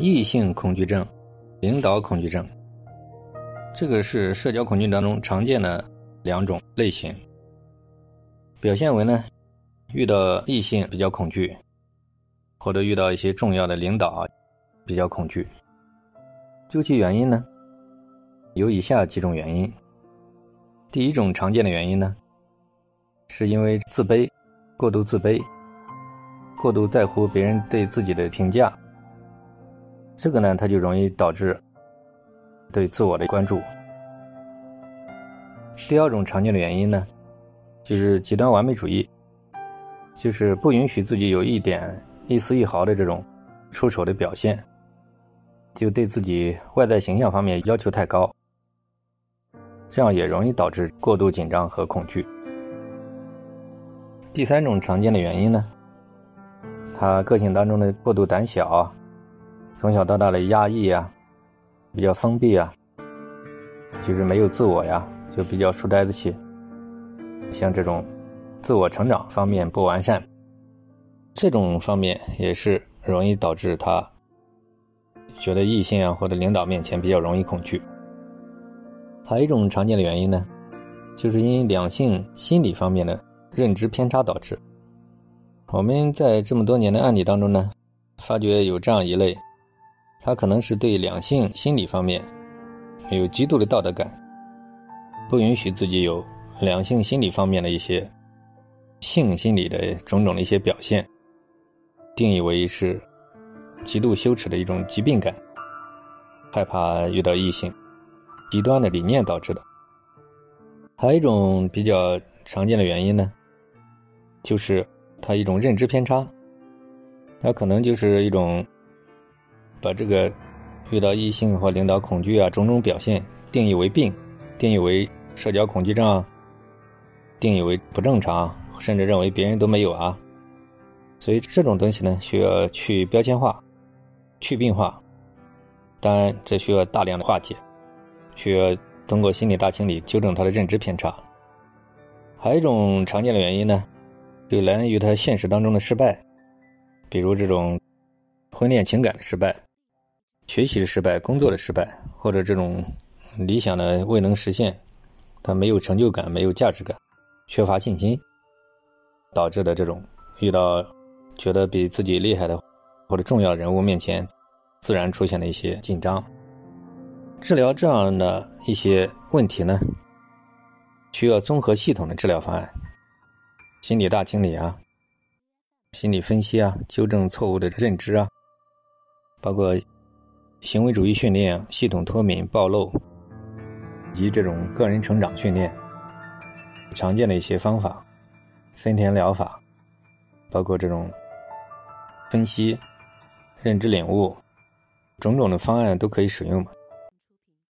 异性恐惧症、领导恐惧症，这个是社交恐惧当中常见的两种类型。表现为呢，遇到异性比较恐惧，或者遇到一些重要的领导比较恐惧。究其原因呢，有以下几种原因。第一种常见的原因呢，是因为自卑，过度自卑，过度在乎别人对自己的评价。这个呢，它就容易导致对自我的关注。第二种常见的原因呢。就是极端完美主义，就是不允许自己有一点一丝一毫的这种出丑的表现，就对自己外在形象方面要求太高，这样也容易导致过度紧张和恐惧。第三种常见的原因呢，他个性当中的过度胆小，从小到大的压抑啊，比较封闭啊，就是没有自我呀，就比较书呆子气。像这种自我成长方面不完善，这种方面也是容易导致他觉得异性啊或者领导面前比较容易恐惧。还有一种常见的原因呢，就是因两性心理方面的认知偏差导致。我们在这么多年的案例当中呢，发觉有这样一类，他可能是对两性心理方面有极度的道德感，不允许自己有。两性心理方面的一些性心理的种种的一些表现，定义为是极度羞耻的一种疾病感，害怕遇到异性，极端的理念导致的。还有一种比较常见的原因呢，就是他一种认知偏差，他可能就是一种把这个遇到异性或领导恐惧啊种种表现定义为病，定义为社交恐惧症。定义为不正常，甚至认为别人都没有啊，所以这种东西呢，需要去标签化、去病化。当然，这需要大量的化解，需要通过心理大清理纠正他的认知偏差。还有一种常见的原因呢，就来源于他现实当中的失败，比如这种婚恋情感的失败、学习的失败、工作的失败，或者这种理想的未能实现，他没有成就感、没有价值感。缺乏信心导致的这种遇到觉得比自己厉害的或者重要人物面前，自然出现的一些紧张。治疗这样的一些问题呢，需要综合系统的治疗方案，心理大清理啊，心理分析啊，纠正错误的认知啊，包括行为主义训练、系统脱敏、暴露以及这种个人成长训练。常见的一些方法，森田疗法，包括这种分析、认知领悟，种种的方案都可以使用嘛。